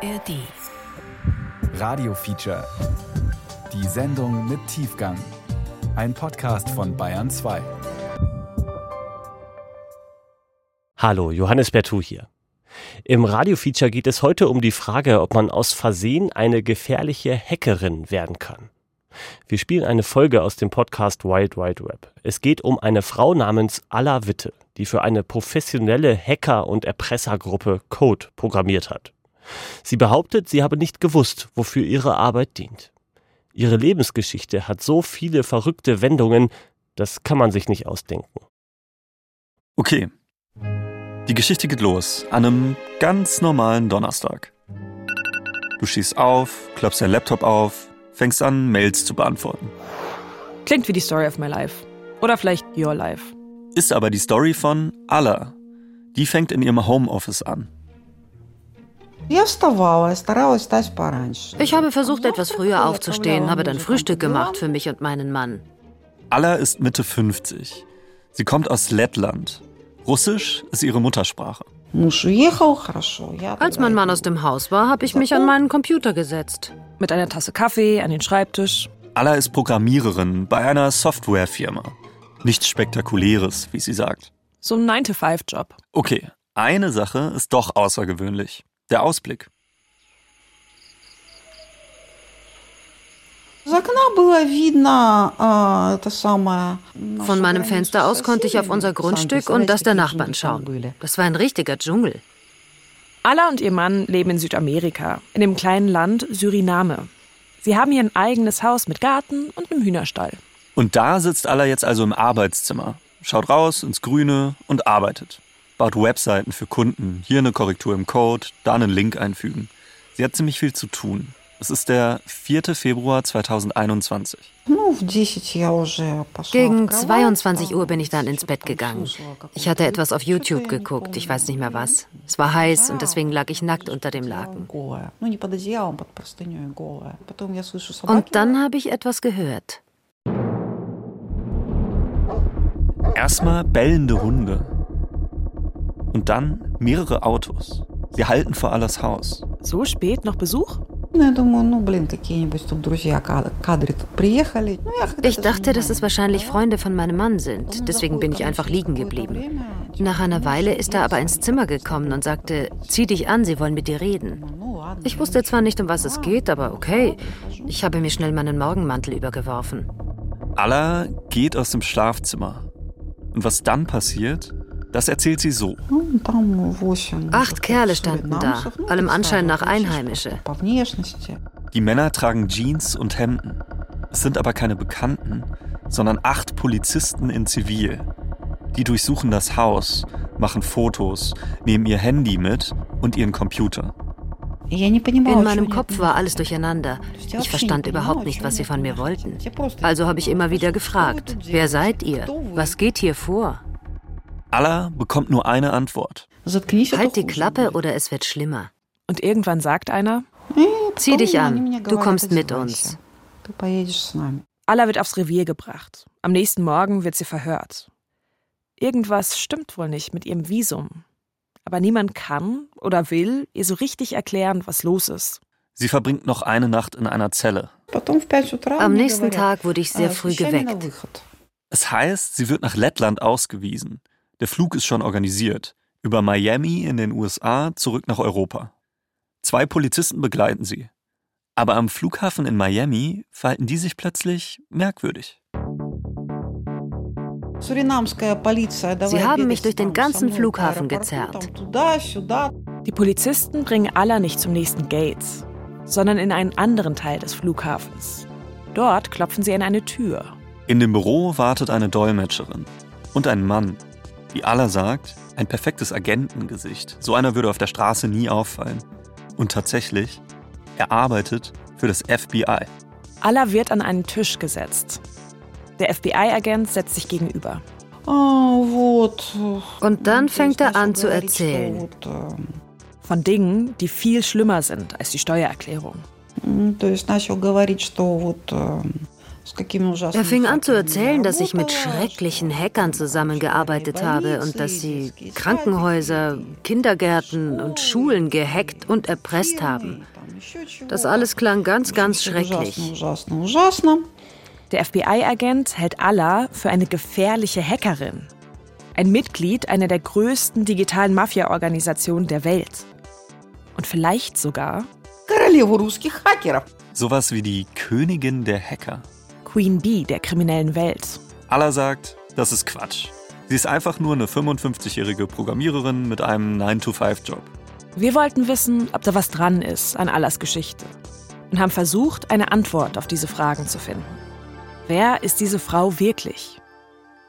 ARD. Radio Feature. Die Sendung mit Tiefgang. Ein Podcast von Bayern 2. Hallo, Johannes Bertou hier. Im Radio-Feature geht es heute um die Frage, ob man aus Versehen eine gefährliche Hackerin werden kann. Wir spielen eine Folge aus dem Podcast Wild Wild Web. Es geht um eine Frau namens Alla Witte, die für eine professionelle Hacker- und Erpressergruppe Code programmiert hat. Sie behauptet, sie habe nicht gewusst, wofür ihre Arbeit dient. Ihre Lebensgeschichte hat so viele verrückte Wendungen, das kann man sich nicht ausdenken. Okay. Die Geschichte geht los an einem ganz normalen Donnerstag. Du schießt auf, klappst dein Laptop auf, fängst an, Mails zu beantworten. Klingt wie die Story of my life. Oder vielleicht your life. Ist aber die Story von Alla. Die fängt in ihrem Homeoffice an. Ich habe versucht, etwas früher aufzustehen, habe dann Frühstück gemacht für mich und meinen Mann. Alla ist Mitte 50. Sie kommt aus Lettland. Russisch ist ihre Muttersprache. Als mein Mann aus dem Haus war, habe ich mich an meinen Computer gesetzt. Mit einer Tasse Kaffee an den Schreibtisch. Alla ist Programmiererin bei einer Softwarefirma. Nichts Spektakuläres, wie sie sagt. So ein 9-to-5-Job. Okay, eine Sache ist doch außergewöhnlich. Der Ausblick. Von meinem Fenster aus konnte ich auf unser Grundstück und das der Nachbarn schauen. Das war ein richtiger Dschungel. Alla und ihr Mann leben in Südamerika, in dem kleinen Land Suriname. Sie haben hier ein eigenes Haus mit Garten und einem Hühnerstall. Und da sitzt Alla jetzt also im Arbeitszimmer, schaut raus ins Grüne und arbeitet. Baut Webseiten für Kunden, hier eine Korrektur im Code, da einen Link einfügen. Sie hat ziemlich viel zu tun. Es ist der 4. Februar 2021. Gegen 22 Uhr bin ich dann ins Bett gegangen. Ich hatte etwas auf YouTube geguckt, ich weiß nicht mehr was. Es war heiß und deswegen lag ich nackt unter dem Laken. Und dann habe ich etwas gehört. Erstmal bellende Hunde. Und dann mehrere Autos. Sie halten vor Allas Haus. So spät noch Besuch? Ich dachte, dass es wahrscheinlich Freunde von meinem Mann sind. Deswegen bin ich einfach liegen geblieben. Nach einer Weile ist er aber ins Zimmer gekommen und sagte, zieh dich an, sie wollen mit dir reden. Ich wusste zwar nicht, um was es geht, aber okay. Ich habe mir schnell meinen Morgenmantel übergeworfen. Alla geht aus dem Schlafzimmer. Und was dann passiert, das erzählt sie so. Acht Kerle standen da, allem Anschein nach Einheimische. Die Männer tragen Jeans und Hemden. Es sind aber keine Bekannten, sondern acht Polizisten in Zivil. Die durchsuchen das Haus, machen Fotos, nehmen ihr Handy mit und ihren Computer. In meinem Kopf war alles durcheinander. Ich verstand überhaupt nicht, was sie von mir wollten. Also habe ich immer wieder gefragt, wer seid ihr? Was geht hier vor? Alla bekommt nur eine Antwort. Halt die Klappe oder es wird schlimmer. Und irgendwann sagt einer, Zieh dich an, du kommst mit uns. Alla wird aufs Revier gebracht. Am nächsten Morgen wird sie verhört. Irgendwas stimmt wohl nicht mit ihrem Visum. Aber niemand kann oder will ihr so richtig erklären, was los ist. Sie verbringt noch eine Nacht in einer Zelle. Am nächsten Tag wurde ich sehr früh geweckt. Es heißt, sie wird nach Lettland ausgewiesen. Der Flug ist schon organisiert. Über Miami in den USA zurück nach Europa. Zwei Polizisten begleiten sie. Aber am Flughafen in Miami verhalten die sich plötzlich merkwürdig. Sie haben mich durch den ganzen Flughafen gezerrt. Die Polizisten bringen Alla nicht zum nächsten Gate, sondern in einen anderen Teil des Flughafens. Dort klopfen sie an eine Tür. In dem Büro wartet eine Dolmetscherin und ein Mann. Wie Alla sagt, ein perfektes Agentengesicht. So einer würde auf der Straße nie auffallen. Und tatsächlich, er arbeitet für das FBI. Alla wird an einen Tisch gesetzt. Der FBI-Agent setzt sich gegenüber. Und dann fängt er an zu erzählen. Von Dingen, die viel schlimmer sind als die Steuererklärung. Er fing an zu erzählen, dass ich mit schrecklichen Hackern zusammengearbeitet habe und dass sie Krankenhäuser, Kindergärten und Schulen gehackt und erpresst haben. Das alles klang ganz, ganz schrecklich. Der FBI-Agent hält Allah für eine gefährliche Hackerin. Ein Mitglied einer der größten digitalen Mafia-Organisationen der Welt. Und vielleicht sogar Sowas wie die Königin der Hacker. Queen Bee der kriminellen Welt. Allah sagt, das ist Quatsch. Sie ist einfach nur eine 55-jährige Programmiererin mit einem 9-to-5-Job. Wir wollten wissen, ob da was dran ist an Allahs Geschichte und haben versucht, eine Antwort auf diese Fragen zu finden. Wer ist diese Frau wirklich?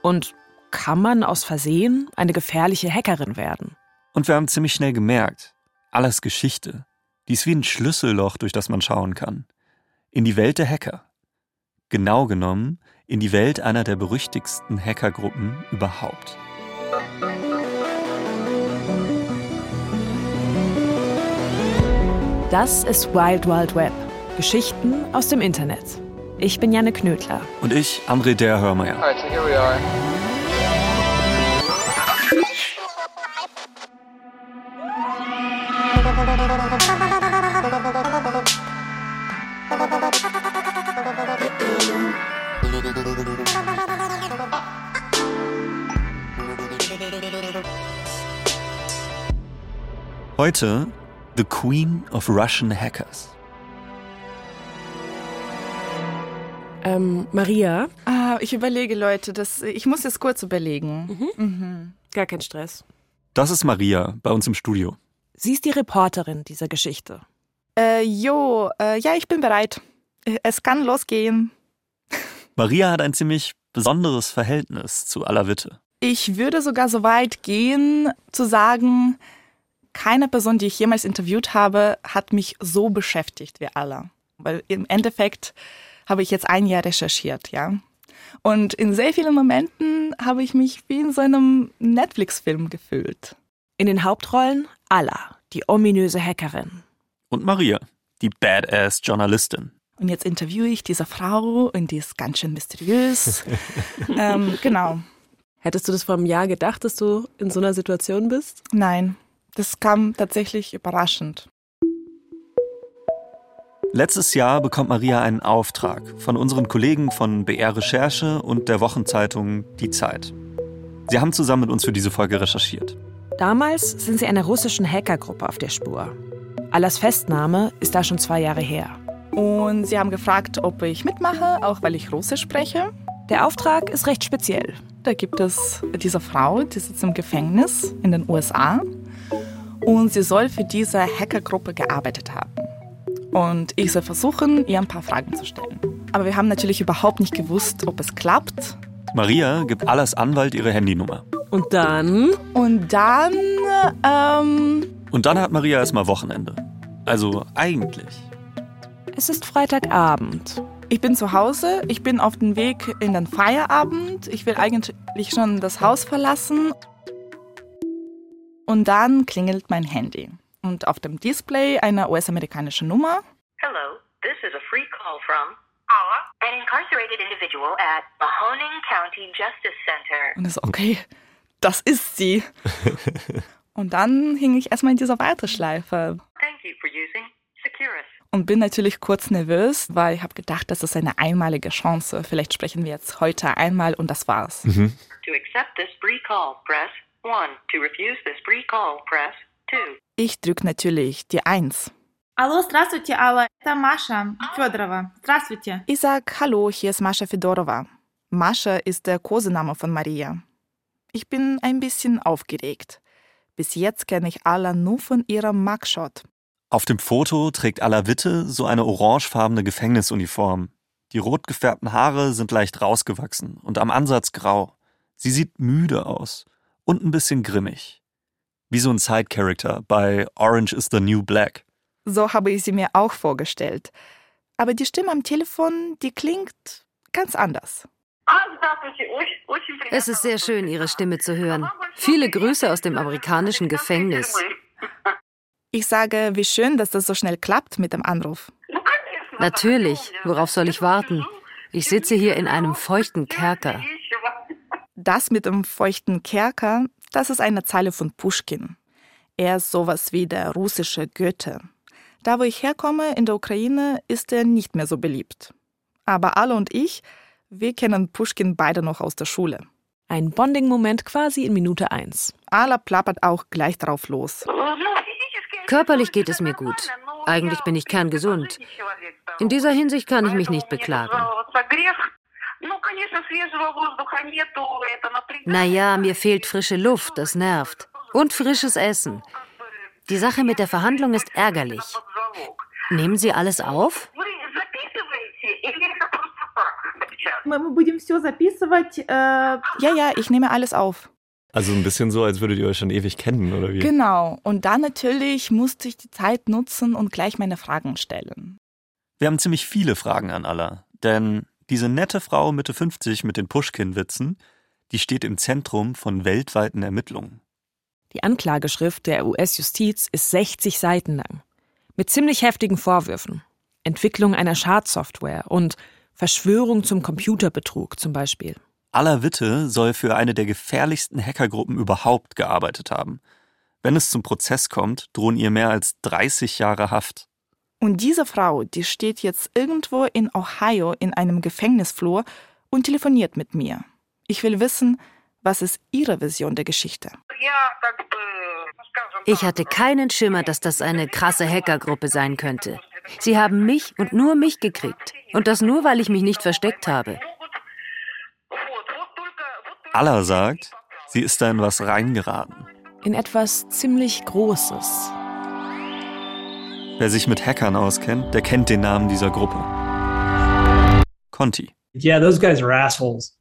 Und kann man aus Versehen eine gefährliche Hackerin werden? Und wir haben ziemlich schnell gemerkt, Allahs Geschichte, die ist wie ein Schlüsselloch, durch das man schauen kann. In die Welt der Hacker. Genau genommen in die Welt einer der berüchtigsten Hackergruppen überhaupt. Das ist Wild Wild Web. Geschichten aus dem Internet. Ich bin Janne Knödler. Und ich, André Der Hörmeier. Alright, so here we are. Heute The Queen of Russian Hackers. Ähm, Maria? Ah, ich überlege, Leute, das, ich muss jetzt kurz überlegen. Mhm. Gar kein Stress. Das ist Maria bei uns im Studio. Sie ist die Reporterin dieser Geschichte. Äh, jo, äh, ja, ich bin bereit. Es kann losgehen. Maria hat ein ziemlich besonderes Verhältnis zu Alawitte. Ich würde sogar so weit gehen, zu sagen, keine Person, die ich jemals interviewt habe, hat mich so beschäftigt wie Allah. Weil im Endeffekt habe ich jetzt ein Jahr recherchiert, ja. Und in sehr vielen Momenten habe ich mich wie in so einem Netflix-Film gefühlt. In den Hauptrollen Allah, die ominöse Hackerin. Und Maria, die Badass Journalistin. Und jetzt interviewe ich diese Frau und die ist ganz schön mysteriös. ähm, genau. Hättest du das vor einem Jahr gedacht, dass du in so einer Situation bist? Nein, das kam tatsächlich überraschend. Letztes Jahr bekommt Maria einen Auftrag von unseren Kollegen von BR Recherche und der Wochenzeitung Die Zeit. Sie haben zusammen mit uns für diese Folge recherchiert. Damals sind sie einer russischen Hackergruppe auf der Spur. Allahs Festnahme ist da schon zwei Jahre her. Und sie haben gefragt, ob ich mitmache, auch weil ich Russisch spreche. Der Auftrag ist recht speziell. Da gibt es diese Frau, die sitzt im Gefängnis in den USA. Und sie soll für diese Hackergruppe gearbeitet haben. Und ich soll versuchen, ihr ein paar Fragen zu stellen. Aber wir haben natürlich überhaupt nicht gewusst, ob es klappt. Maria gibt Allahs Anwalt ihre Handynummer. Und dann? Und dann, ähm, Und dann hat Maria erstmal Wochenende. Also eigentlich. Es ist Freitagabend. ich bin zu Hause, ich bin auf dem Weg in den Feierabend. Ich will eigentlich schon das Haus verlassen. Und dann klingelt mein Handy. Und auf dem Display eine US-amerikanische Nummer. Hello, this is a free call from an incarcerated individual at Mahoning County Justice Center. Und ich so, okay, das ist sie. Und dann hing ich erstmal in dieser Warteschleife Thank you for using Securus. und bin natürlich kurz nervös, weil ich habe gedacht, das ist eine einmalige Chance. Vielleicht sprechen wir jetzt heute einmal und das war's. To accept this free call, press 1. To refuse this free call, press 2. Ich drück natürlich die Eins. Алло, здравствуйте, Алла. Это Маша Федорова. Здравствуйте. Ich sag Hallo, hier ist Mascha Fedorova. Mascha ist der Kosename von Maria. Ich bin ein bisschen aufgeregt. Bis jetzt kenne ich Alla nur von ihrem Mugshot. Auf dem Foto trägt Alawitte so eine orangefarbene Gefängnisuniform. Die rot gefärbten Haare sind leicht rausgewachsen und am Ansatz grau. Sie sieht müde aus und ein bisschen grimmig. Wie so ein Side-Character bei Orange is the New Black. So habe ich sie mir auch vorgestellt. Aber die Stimme am Telefon, die klingt ganz anders. Es ist sehr schön, Ihre Stimme zu hören. Viele Grüße aus dem amerikanischen Gefängnis. Ich sage, wie schön, dass das so schnell klappt mit dem Anruf. Natürlich, worauf soll ich warten? Ich sitze hier in einem feuchten Kerker. Das mit dem feuchten Kerker, das ist eine Zeile von Pushkin. Er ist sowas wie der russische Goethe. Da, wo ich herkomme, in der Ukraine, ist er nicht mehr so beliebt. Aber Alle und ich, wir kennen Pushkin beide noch aus der Schule. Ein Bonding-Moment quasi in Minute eins. Ala plappert auch gleich drauf los. Körperlich geht es mir gut. Eigentlich bin ich kerngesund. In dieser Hinsicht kann ich mich nicht beklagen. Naja, mir fehlt frische Luft, das nervt. Und frisches Essen. Die Sache mit der Verhandlung ist ärgerlich. Nehmen Sie alles auf? Ja, ja, ich nehme alles auf. Also ein bisschen so, als würdet ihr euch schon ewig kennen, oder wie? Genau. Und dann natürlich musste ich die Zeit nutzen und gleich meine Fragen stellen. Wir haben ziemlich viele Fragen an Allah. Denn diese nette Frau Mitte 50 mit den Pushkin-Witzen, die steht im Zentrum von weltweiten Ermittlungen. Die Anklageschrift der US-Justiz ist 60 Seiten lang. Mit ziemlich heftigen Vorwürfen. Entwicklung einer Schadsoftware und Verschwörung zum Computerbetrug zum Beispiel. Aller Witte soll für eine der gefährlichsten Hackergruppen überhaupt gearbeitet haben. Wenn es zum Prozess kommt, drohen ihr mehr als 30 Jahre Haft. Und diese Frau, die steht jetzt irgendwo in Ohio in einem Gefängnisflur und telefoniert mit mir. Ich will wissen, was ist Ihre Version der Geschichte? Ich hatte keinen Schimmer, dass das eine krasse Hackergruppe sein könnte. Sie haben mich und nur mich gekriegt. Und das nur, weil ich mich nicht versteckt habe. Allah sagt, sie ist da in was reingeraten. In etwas ziemlich Großes. Wer sich mit Hackern auskennt, der kennt den Namen dieser Gruppe. Conti. Yeah, those guys are assholes.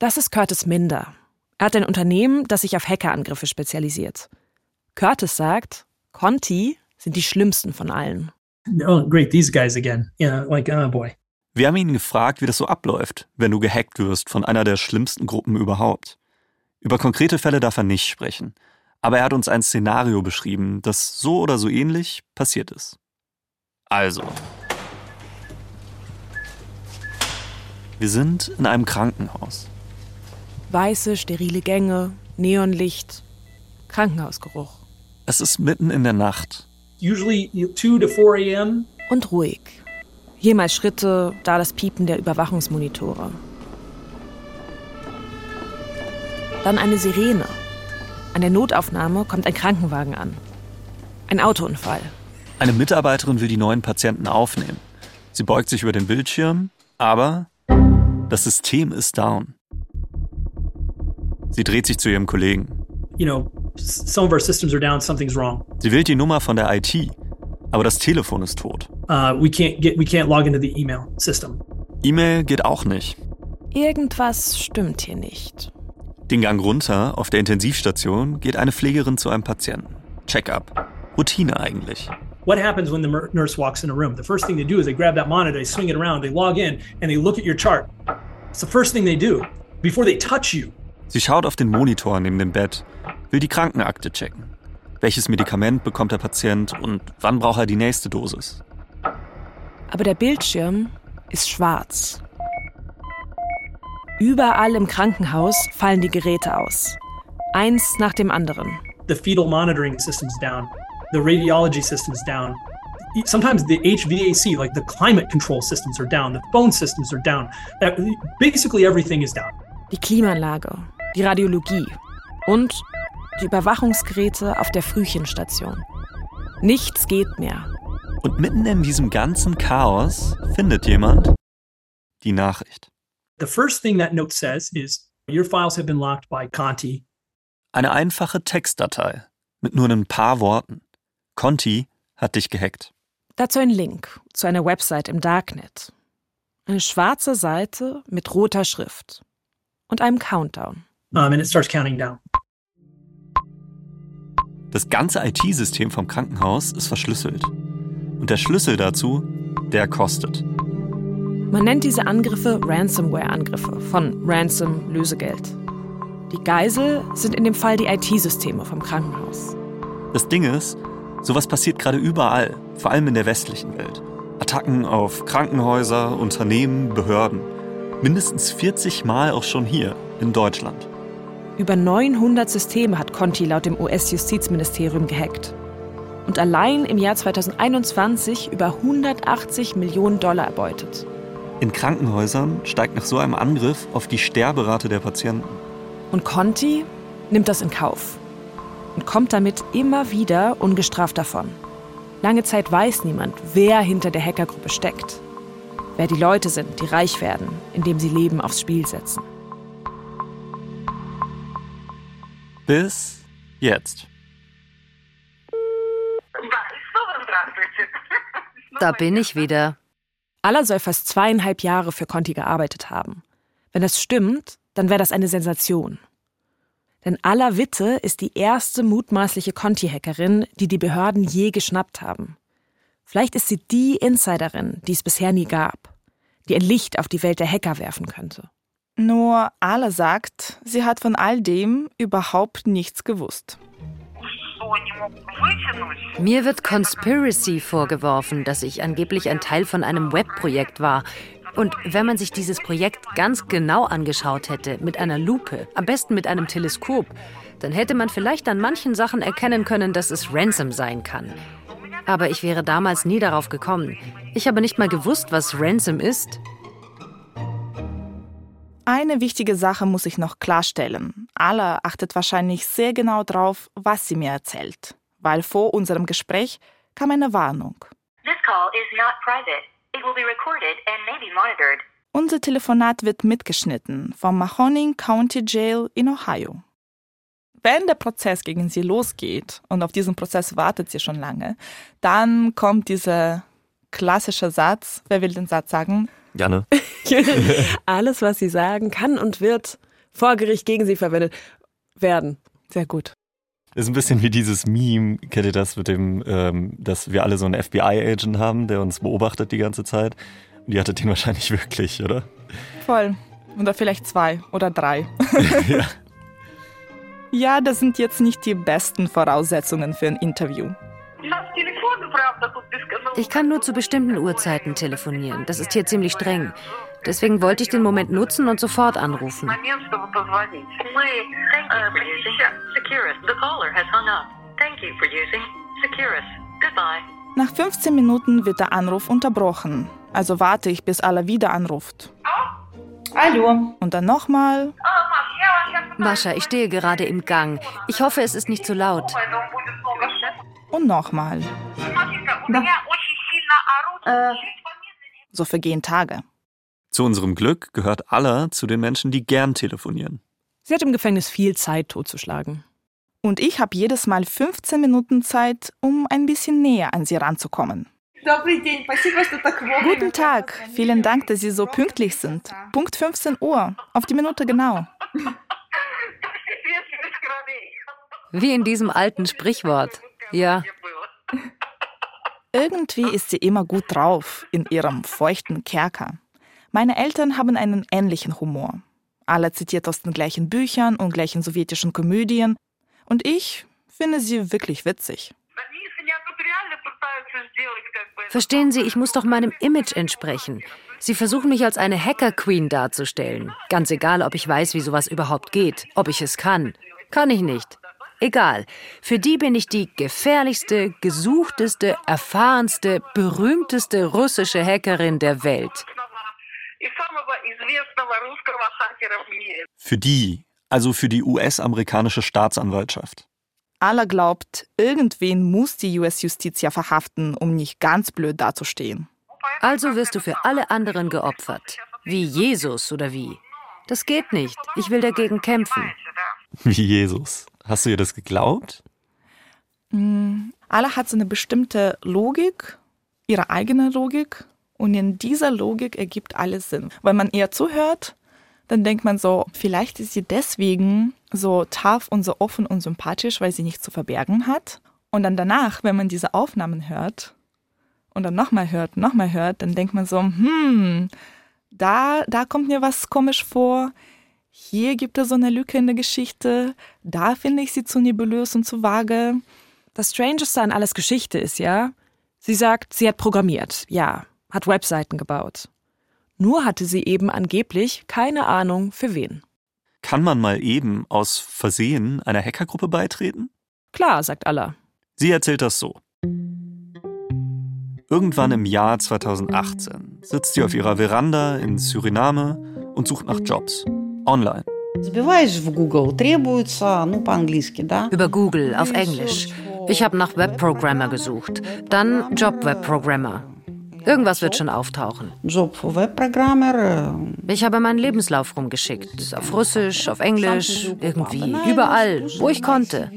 Das ist Curtis Minder. Er hat ein Unternehmen, das sich auf Hackerangriffe spezialisiert. Curtis sagt, Conti sind die schlimmsten von allen. Oh, great, these guys again. Yeah, like, oh boy. Wir haben ihn gefragt, wie das so abläuft, wenn du gehackt wirst von einer der schlimmsten Gruppen überhaupt. Über konkrete Fälle darf er nicht sprechen, aber er hat uns ein Szenario beschrieben, das so oder so ähnlich passiert ist. Also. Wir sind in einem Krankenhaus. Weiße, sterile Gänge, Neonlicht, Krankenhausgeruch. Es ist mitten in der Nacht. Usually 2 to 4 a.m. Und ruhig. Hier mal Schritte, da das Piepen der Überwachungsmonitore. Dann eine Sirene. An der Notaufnahme kommt ein Krankenwagen an. Ein Autounfall. Eine Mitarbeiterin will die neuen Patienten aufnehmen. Sie beugt sich über den Bildschirm, aber das System ist down. Sie dreht sich zu ihrem Kollegen. You know, some of our systems are down, something's wrong. Sie wählt die Nummer von der IT, aber das Telefon ist tot. Uh, we can't get we can't log into the email system. E-Mail geht auch nicht. Irgendwas stimmt hier nicht. Den Gang runter auf der Intensivstation geht eine Pflegerin zu einem Patienten. Check-up. Routine eigentlich. What happens when the nurse walks in a room? The first thing they do is they grab that monitor, they swing it around, they log in, and they look at your chart. It's the first thing they do before they touch you. Sie schaut auf den Monitor neben dem Bett, will die Krankenakte checken. Welches Medikament bekommt der Patient und wann braucht er die nächste Dosis? Aber der Bildschirm ist schwarz. Überall im Krankenhaus fallen die Geräte aus. Eins nach dem anderen. The fetal monitoring system's down. The radiology system's down. Sometimes the HVAC, like the climate control systems, are down. The phone systems are down. Basically everything is down. Die Klimaanlage, die Radiologie und die Überwachungsgeräte auf der Frühchenstation. Nichts geht mehr. Und mitten in diesem ganzen Chaos findet jemand die Nachricht. The first thing that note says is your files have been locked by Conti. Eine einfache Textdatei mit nur ein paar Worten. Conti hat dich gehackt. Dazu ein Link zu einer Website im Darknet. Eine schwarze Seite mit roter Schrift und einem Countdown. Um, and it starts counting down. Das ganze IT-System vom Krankenhaus ist verschlüsselt. Und der Schlüssel dazu, der kostet. Man nennt diese Angriffe Ransomware-Angriffe von Ransom Lösegeld. Die Geisel sind in dem Fall die IT-Systeme vom Krankenhaus. Das Ding ist, sowas passiert gerade überall, vor allem in der westlichen Welt. Attacken auf Krankenhäuser, Unternehmen, Behörden. Mindestens 40 Mal auch schon hier in Deutschland. Über 900 Systeme hat Conti laut dem US-Justizministerium gehackt. Und allein im Jahr 2021 über 180 Millionen Dollar erbeutet. In Krankenhäusern steigt nach so einem Angriff auf die Sterberate der Patienten. Und Conti nimmt das in Kauf und kommt damit immer wieder ungestraft davon. Lange Zeit weiß niemand, wer hinter der Hackergruppe steckt. Wer die Leute sind, die reich werden, indem sie Leben aufs Spiel setzen. Bis jetzt. Da bin ich wieder. Aller soll fast zweieinhalb Jahre für Conti gearbeitet haben. Wenn das stimmt, dann wäre das eine Sensation. Denn Alla Witte ist die erste mutmaßliche Conti-Hackerin, die die Behörden je geschnappt haben. Vielleicht ist sie die Insiderin, die es bisher nie gab, die ein Licht auf die Welt der Hacker werfen könnte. Nur Ala sagt, sie hat von all dem überhaupt nichts gewusst. Mir wird Conspiracy vorgeworfen, dass ich angeblich ein Teil von einem Webprojekt war. Und wenn man sich dieses Projekt ganz genau angeschaut hätte, mit einer Lupe, am besten mit einem Teleskop, dann hätte man vielleicht an manchen Sachen erkennen können, dass es Ransom sein kann. Aber ich wäre damals nie darauf gekommen. Ich habe nicht mal gewusst, was Ransom ist. Eine wichtige Sache muss ich noch klarstellen. Alla achtet wahrscheinlich sehr genau drauf, was sie mir erzählt, weil vor unserem Gespräch kam eine Warnung. This call is not private. It will be recorded and may be monitored. Unser Telefonat wird mitgeschnitten vom Mahoning County Jail in Ohio. Wenn der Prozess gegen sie losgeht und auf diesen Prozess wartet sie schon lange, dann kommt dieser klassische Satz, wer will den Satz sagen? Janne. Alles, was sie sagen, kann und wird vor Gericht gegen sie verwendet werden. Sehr gut. Ist ein bisschen wie dieses Meme, kennt ihr das mit dem, ähm, dass wir alle so einen FBI-Agent haben, der uns beobachtet die ganze Zeit? Und ihr hattet den wahrscheinlich wirklich, oder? Voll. Oder vielleicht zwei oder drei. ja. Ja, das sind jetzt nicht die besten Voraussetzungen für ein Interview. Ich kann nur zu bestimmten Uhrzeiten telefonieren. Das ist hier ziemlich streng. Deswegen wollte ich den Moment nutzen und sofort anrufen. Nach 15 Minuten wird der Anruf unterbrochen. Also warte ich, bis Alla wieder anruft. Hallo. Und dann nochmal. Mascha, ich stehe gerade im Gang. Ich hoffe, es ist nicht zu laut und nochmal. Äh. So vergehen Tage. Zu unserem Glück gehört Alla zu den Menschen, die gern telefonieren. Sie hat im Gefängnis viel Zeit, totzuschlagen. Und ich habe jedes Mal 15 Minuten Zeit, um ein bisschen näher an sie ranzukommen. Guten Tag, vielen Dank, dass Sie so pünktlich sind. Punkt 15 Uhr, auf die Minute genau. Wie in diesem alten Sprichwort. Ja, Irgendwie ist sie immer gut drauf in ihrem feuchten Kerker. Meine Eltern haben einen ähnlichen Humor. Alle zitiert aus den gleichen Büchern und gleichen sowjetischen Komödien. Und ich finde sie wirklich witzig. verstehen Sie, ich muss doch meinem Image entsprechen. Sie versuchen mich als eine Hacker-Queen darzustellen. Ganz egal, ob ich weiß, wie sowas überhaupt geht, ob ich es kann. Kann ich nicht. Egal. Für die bin ich die gefährlichste, gesuchteste, erfahrenste, berühmteste russische Hackerin der Welt. Für die, also für die US-amerikanische Staatsanwaltschaft. Alla glaubt, irgendwen muss die US-Justiz ja verhaften, um nicht ganz blöd dazustehen. Also wirst du für alle anderen geopfert. Wie Jesus oder wie? Das geht nicht. Ich will dagegen kämpfen. Wie Jesus. Hast du ihr das geglaubt? Alla hat so eine bestimmte Logik, ihre eigene Logik. Und in dieser Logik ergibt alles Sinn. Wenn man ihr zuhört, dann denkt man so, vielleicht ist sie deswegen so tough und so offen und sympathisch, weil sie nichts zu verbergen hat. Und dann danach, wenn man diese Aufnahmen hört und dann nochmal hört, nochmal hört, dann denkt man so, hm, da, da kommt mir was komisch vor. Hier gibt es so eine Lücke in der Geschichte. Da finde ich sie zu nebulös und zu vage. Das Strangeste an alles Geschichte ist ja, sie sagt, sie hat programmiert, ja, hat Webseiten gebaut. Nur hatte sie eben angeblich keine Ahnung für wen. Kann man mal eben aus Versehen einer Hackergruppe beitreten? Klar, sagt Allah. Sie erzählt das so. Irgendwann im Jahr 2018 sitzt sie auf ihrer Veranda in Suriname und sucht nach Jobs. Online. Über Google auf Englisch. Ich habe nach Webprogrammer gesucht. Dann Job-Webprogrammer. Irgendwas wird schon auftauchen. Ich habe meinen Lebenslauf rumgeschickt. Auf Russisch, auf Englisch, irgendwie, überall, wo ich konnte.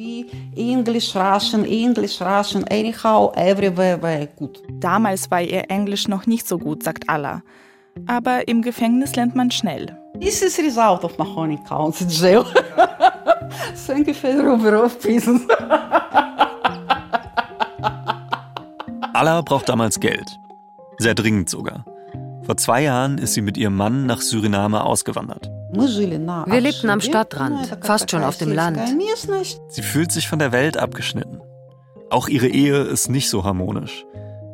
Damals war ihr Englisch noch nicht so gut, sagt Allah. Aber im Gefängnis lernt man schnell. This is result of Mahoney County Jail. Thank you, Federal Bureau of Prisons. Allah braucht damals Geld. Sehr dringend sogar. Vor zwei Jahren ist sie mit ihrem Mann nach Suriname ausgewandert. Wir lebten am Stadtrand, fast schon auf dem Land. Sie fühlt sich von der Welt abgeschnitten. Auch ihre Ehe ist nicht so harmonisch.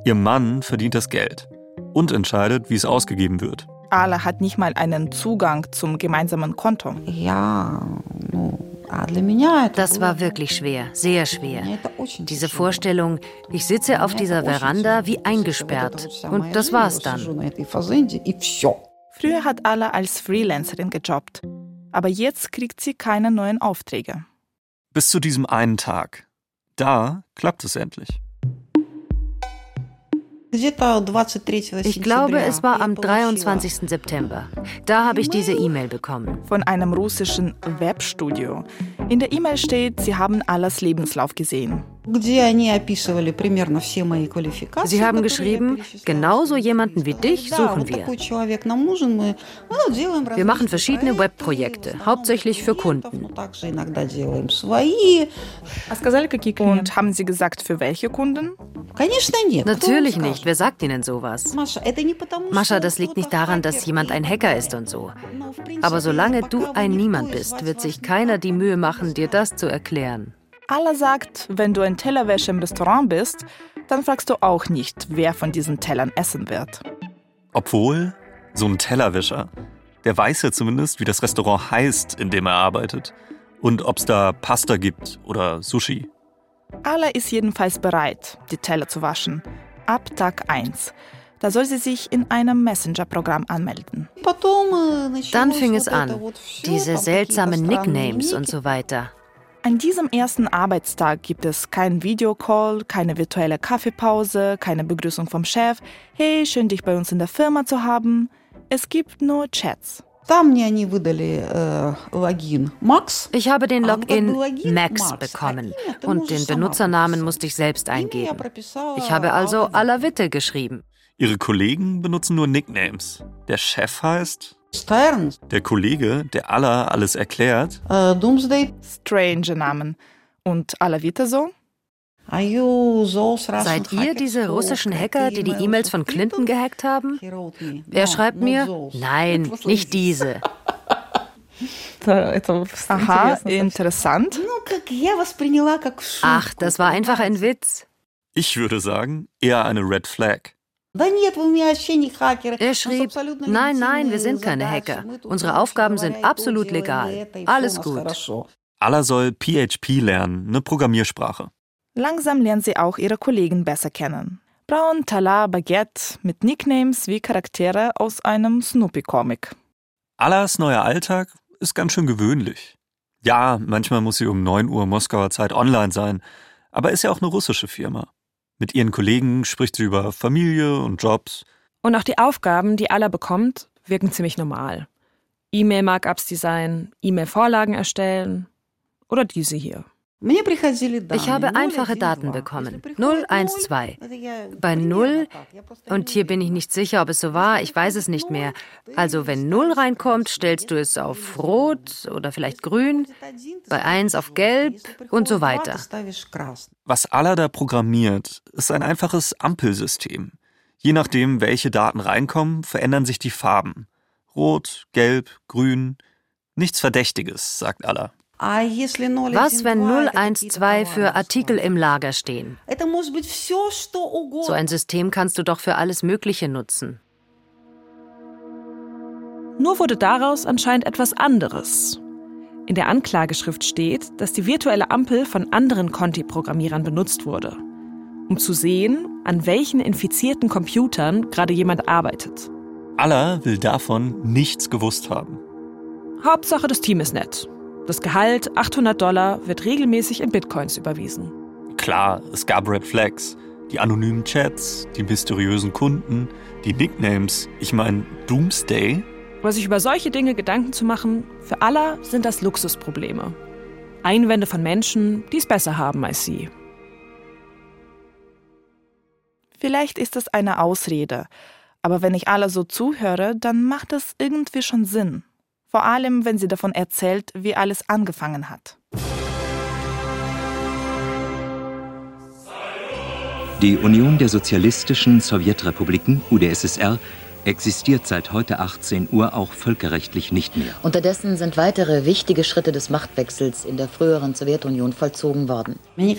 Ihr Mann verdient das Geld und entscheidet, wie es ausgegeben wird. Allah hat nicht mal einen Zugang zum gemeinsamen Konto. Ja, das war wirklich schwer, sehr schwer. Diese Vorstellung, ich sitze auf dieser Veranda wie eingesperrt. Und das war's dann. Früher hat Allah als Freelancerin gejobbt. Aber jetzt kriegt sie keine neuen Aufträge. Bis zu diesem einen Tag. Da klappt es endlich. Ich glaube, es war am 23. September. Da habe ich diese E-Mail bekommen. Von einem russischen Webstudio. In der E-Mail steht, sie haben alles Lebenslauf gesehen. Sie haben geschrieben, genauso jemanden wie dich suchen wir. Wir machen verschiedene Webprojekte, hauptsächlich für Kunden. Und haben Sie gesagt, für welche Kunden? Natürlich nicht. Wer sagt Ihnen sowas? Mascha, das liegt nicht daran, dass jemand ein Hacker ist und so. Aber solange du ein Niemand bist, wird sich keiner die Mühe machen, dir das zu erklären. Allah sagt, wenn du ein Tellerwäscher im Restaurant bist, dann fragst du auch nicht, wer von diesen Tellern essen wird. Obwohl, so ein Tellerwäscher, der weiß ja zumindest, wie das Restaurant heißt, in dem er arbeitet. Und ob es da Pasta gibt oder Sushi. Allah ist jedenfalls bereit, die Teller zu waschen. Ab Tag 1. Da soll sie sich in einem Messenger-Programm anmelden. Dann fing es an. Diese seltsamen Nicknames und so weiter. An diesem ersten Arbeitstag gibt es keinen Videocall, keine virtuelle Kaffeepause, keine Begrüßung vom Chef. Hey, schön dich bei uns in der Firma zu haben. Es gibt nur Chats. Ich habe den Login Max bekommen und den Benutzernamen musste ich selbst eingeben. Ich habe also aller Witte geschrieben. Ihre Kollegen benutzen nur Nicknames. Der Chef heißt der Kollege, der Allah alles erklärt. Strange Namen. Und Alavita so? Seid ihr diese russischen Hacker, die die E-Mails von Clinton gehackt haben? Er schreibt mir, nein, nicht diese. Aha, interessant. Ach, das war einfach ein Witz. Ich würde sagen, eher eine Red Flag. Er schrieb, nein, nein, wir sind keine Hacker. Unsere Aufgaben sind absolut legal. Alles gut. Allah soll PHP lernen, eine Programmiersprache. Langsam lernen sie auch ihre Kollegen besser kennen. Braun, Talar, Baguette mit Nicknames wie Charaktere aus einem Snoopy-Comic. Allahs neuer Alltag ist ganz schön gewöhnlich. Ja, manchmal muss sie um 9 Uhr Moskauer Zeit online sein, aber ist ja auch eine russische Firma. Mit ihren Kollegen spricht sie über Familie und Jobs. Und auch die Aufgaben, die Allah bekommt, wirken ziemlich normal. E-Mail-Markups designen, E-Mail-Vorlagen erstellen oder diese hier. Ich habe einfache Daten bekommen. 0, 1, 2. Bei 0, und hier bin ich nicht sicher, ob es so war, ich weiß es nicht mehr. Also wenn 0 reinkommt, stellst du es auf Rot oder vielleicht Grün, bei 1 auf Gelb und so weiter. Was Allah da programmiert, ist ein einfaches Ampelsystem. Je nachdem, welche Daten reinkommen, verändern sich die Farben. Rot, Gelb, Grün. Nichts Verdächtiges, sagt Allah. Was, wenn 012 für Artikel im Lager stehen? So ein System kannst du doch für alles Mögliche nutzen. Nur wurde daraus anscheinend etwas anderes. In der Anklageschrift steht, dass die virtuelle Ampel von anderen Conti-Programmierern benutzt wurde, um zu sehen, an welchen infizierten Computern gerade jemand arbeitet. Allah will davon nichts gewusst haben. Hauptsache, das Team ist nett. Das Gehalt, 800 Dollar, wird regelmäßig in Bitcoins überwiesen. Klar, es gab Red Flags. Die anonymen Chats, die mysteriösen Kunden, die Nicknames. Ich meine, Doomsday. Aber sich über solche Dinge Gedanken zu machen, für alle sind das Luxusprobleme. Einwände von Menschen, die es besser haben als sie. Vielleicht ist es eine Ausrede, aber wenn ich alle so zuhöre, dann macht es irgendwie schon Sinn. Vor allem, wenn sie davon erzählt, wie alles angefangen hat. Die Union der Sozialistischen Sowjetrepubliken, UdSSR, existiert seit heute 18 Uhr auch völkerrechtlich nicht mehr. Unterdessen sind weitere wichtige Schritte des Machtwechsels in der früheren Sowjetunion vollzogen worden. Ich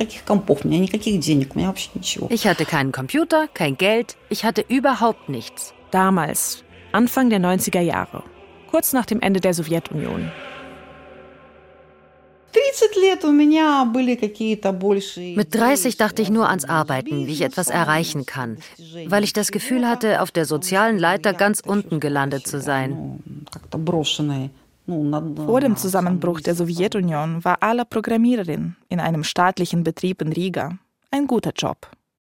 hatte keinen Computer, kein Geld, ich hatte überhaupt nichts. Damals, Anfang der 90er Jahre, kurz nach dem Ende der Sowjetunion. Mit 30 dachte ich nur ans Arbeiten, wie ich etwas erreichen kann, weil ich das Gefühl hatte, auf der sozialen Leiter ganz unten gelandet zu sein. Vor dem Zusammenbruch der Sowjetunion war Alla Programmiererin in einem staatlichen Betrieb in Riga. Ein guter Job.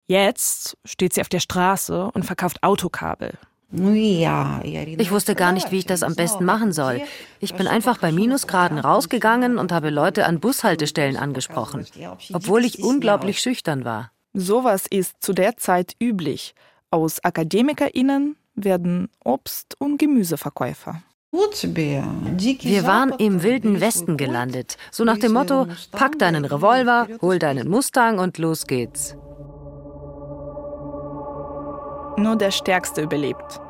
Jetzt steht sie auf der Straße und verkauft Autokabel. Ich wusste gar nicht, wie ich das am besten machen soll. Ich bin einfach bei Minusgraden rausgegangen und habe Leute an Bushaltestellen angesprochen, obwohl ich unglaublich schüchtern war. Sowas ist zu der Zeit üblich. Aus AkademikerInnen werden Obst- und Gemüseverkäufer. Wir waren im wilden Westen gelandet. So nach dem Motto: pack deinen Revolver, hol deinen Mustang und los geht's. Nur der Stärkste überlebt.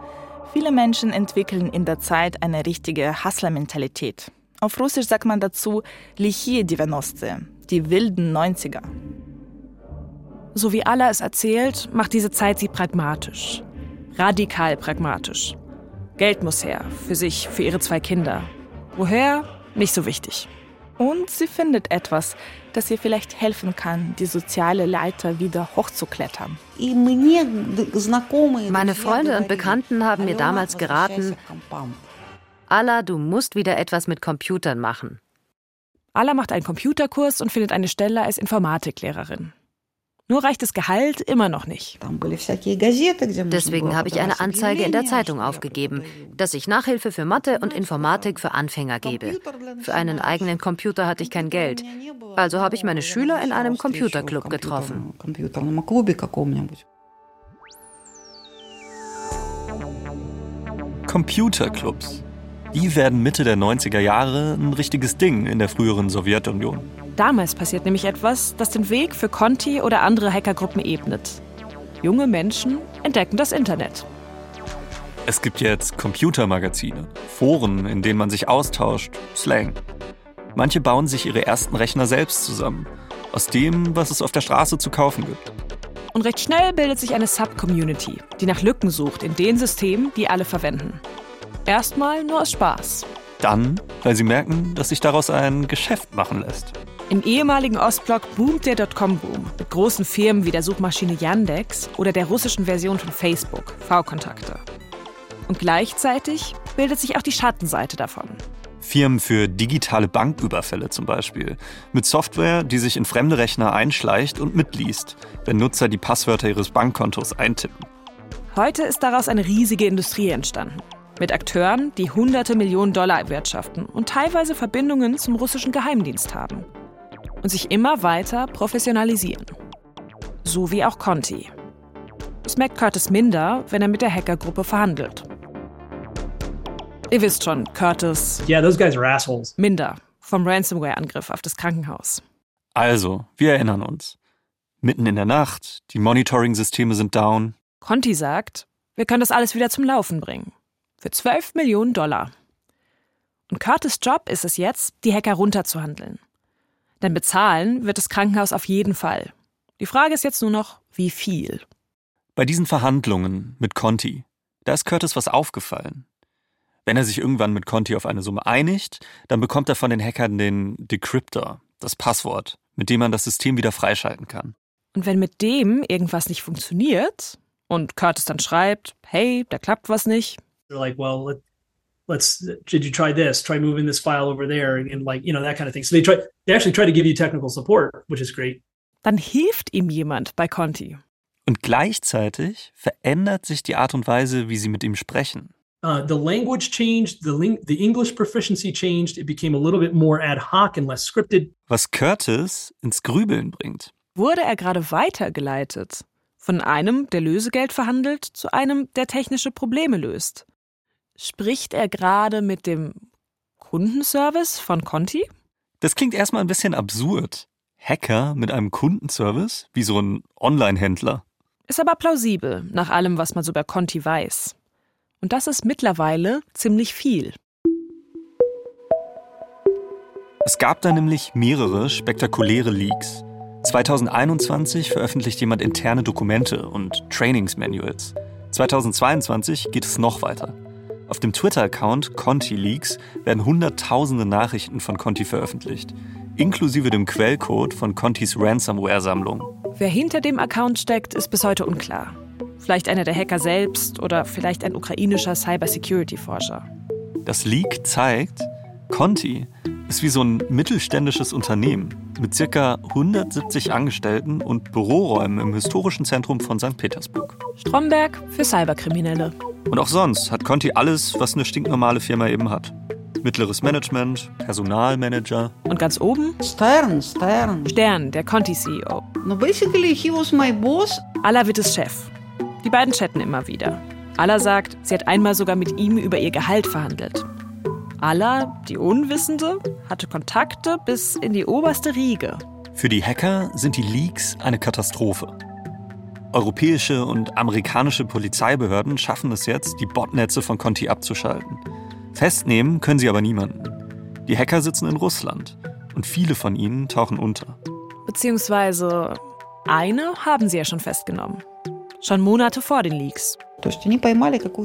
Viele Menschen entwickeln in der Zeit eine richtige Hustler-Mentalität. Auf Russisch sagt man dazu Lichie Divenoste, die wilden 90er. So wie Allah es erzählt, macht diese Zeit sie pragmatisch. Radikal pragmatisch. Geld muss her, für sich, für ihre zwei Kinder. Woher? Nicht so wichtig. Und sie findet etwas, das ihr vielleicht helfen kann, die soziale Leiter wieder hochzuklettern. Meine Freunde und Bekannten haben mir damals geraten, Allah, du musst wieder etwas mit Computern machen. Allah macht einen Computerkurs und findet eine Stelle als Informatiklehrerin. Nur reicht das Gehalt immer noch nicht. Deswegen habe ich eine Anzeige in der Zeitung aufgegeben, dass ich Nachhilfe für Mathe und Informatik für Anfänger gebe. Für einen eigenen Computer hatte ich kein Geld. Also habe ich meine Schüler in einem Computerclub getroffen. Computerclubs. Die werden Mitte der 90er Jahre ein richtiges Ding in der früheren Sowjetunion. Damals passiert nämlich etwas, das den Weg für Conti oder andere Hackergruppen ebnet. Junge Menschen entdecken das Internet. Es gibt jetzt Computermagazine, Foren, in denen man sich austauscht, Slang. Manche bauen sich ihre ersten Rechner selbst zusammen, aus dem, was es auf der Straße zu kaufen gibt. Und recht schnell bildet sich eine Sub-Community, die nach Lücken sucht in den Systemen, die alle verwenden. Erstmal nur aus Spaß. Dann, weil sie merken, dass sich daraus ein Geschäft machen lässt. Im ehemaligen Ostblock boomt der Dotcom-Boom mit großen Firmen wie der Suchmaschine Yandex oder der russischen Version von Facebook, V-Kontakte. Und gleichzeitig bildet sich auch die Schattenseite davon. Firmen für digitale Banküberfälle zum Beispiel. Mit Software, die sich in fremde Rechner einschleicht und mitliest, wenn Nutzer die Passwörter ihres Bankkontos eintippen. Heute ist daraus eine riesige Industrie entstanden. Mit Akteuren, die hunderte Millionen Dollar erwirtschaften und teilweise Verbindungen zum russischen Geheimdienst haben. Und sich immer weiter professionalisieren. So wie auch Conti. Das merkt Curtis minder, wenn er mit der Hackergruppe verhandelt. Ihr wisst schon, Curtis. Yeah, those guys are assholes. Minder vom Ransomware-Angriff auf das Krankenhaus. Also, wir erinnern uns. Mitten in der Nacht, die Monitoring-Systeme sind down. Conti sagt, wir können das alles wieder zum Laufen bringen. Für 12 Millionen Dollar. Und Curtis Job ist es jetzt, die Hacker runterzuhandeln. Denn bezahlen wird das Krankenhaus auf jeden Fall. Die Frage ist jetzt nur noch, wie viel. Bei diesen Verhandlungen mit Conti, da ist Curtis was aufgefallen. Wenn er sich irgendwann mit Conti auf eine Summe einigt, dann bekommt er von den Hackern den Decryptor, das Passwort, mit dem man das System wieder freischalten kann. Und wenn mit dem irgendwas nicht funktioniert und Curtis dann schreibt, hey, da klappt was nicht. Like, well, let's did you try this? Try moving this file over there and like, you know, that kind of thing. So they try they actually try to give you technical support, which is great. Dann hilft ihm jemand bei Conti. Und gleichzeitig verändert sich die Art und Weise, wie sie mit ihm sprechen. Uh, the language changed, the, ling the English proficiency changed, it became a little bit more ad hoc and less scripted. Was Curtis ins Grübeln bringt. Wurde er gerade weitergeleitet? Von einem, der Lösegeld verhandelt, zu einem, der technische Probleme löst. Spricht er gerade mit dem Kundenservice von Conti? Das klingt erstmal ein bisschen absurd. Hacker mit einem Kundenservice, wie so ein Online-Händler. Ist aber plausibel, nach allem, was man so über Conti weiß. Und das ist mittlerweile ziemlich viel. Es gab da nämlich mehrere spektakuläre Leaks. 2021 veröffentlicht jemand interne Dokumente und Trainingsmanuals. 2022 geht es noch weiter. Auf dem Twitter-Account Conti Leaks werden hunderttausende Nachrichten von Conti veröffentlicht, inklusive dem Quellcode von Contis Ransomware-Sammlung. Wer hinter dem Account steckt, ist bis heute unklar. Vielleicht einer der Hacker selbst oder vielleicht ein ukrainischer Cybersecurity-Forscher. Das Leak zeigt, Conti ist wie so ein mittelständisches Unternehmen mit ca. 170 Angestellten und Büroräumen im historischen Zentrum von St. Petersburg. Stromberg für Cyberkriminelle. Und auch sonst hat Conti alles, was eine stinknormale Firma eben hat. Mittleres Management, Personalmanager. Und ganz oben? Stern, Stern. Stern, der Conti-CEO. No, basically, he was my boss. Alavites Chef. Die beiden chatten immer wieder. Alla sagt, sie hat einmal sogar mit ihm über ihr Gehalt verhandelt. Alla, die Unwissende, hatte Kontakte bis in die oberste Riege. Für die Hacker sind die Leaks eine Katastrophe. Europäische und amerikanische Polizeibehörden schaffen es jetzt, die Botnetze von Conti abzuschalten. Festnehmen können sie aber niemanden. Die Hacker sitzen in Russland und viele von ihnen tauchen unter. Beziehungsweise eine haben sie ja schon festgenommen. Schon Monate vor den Leaks.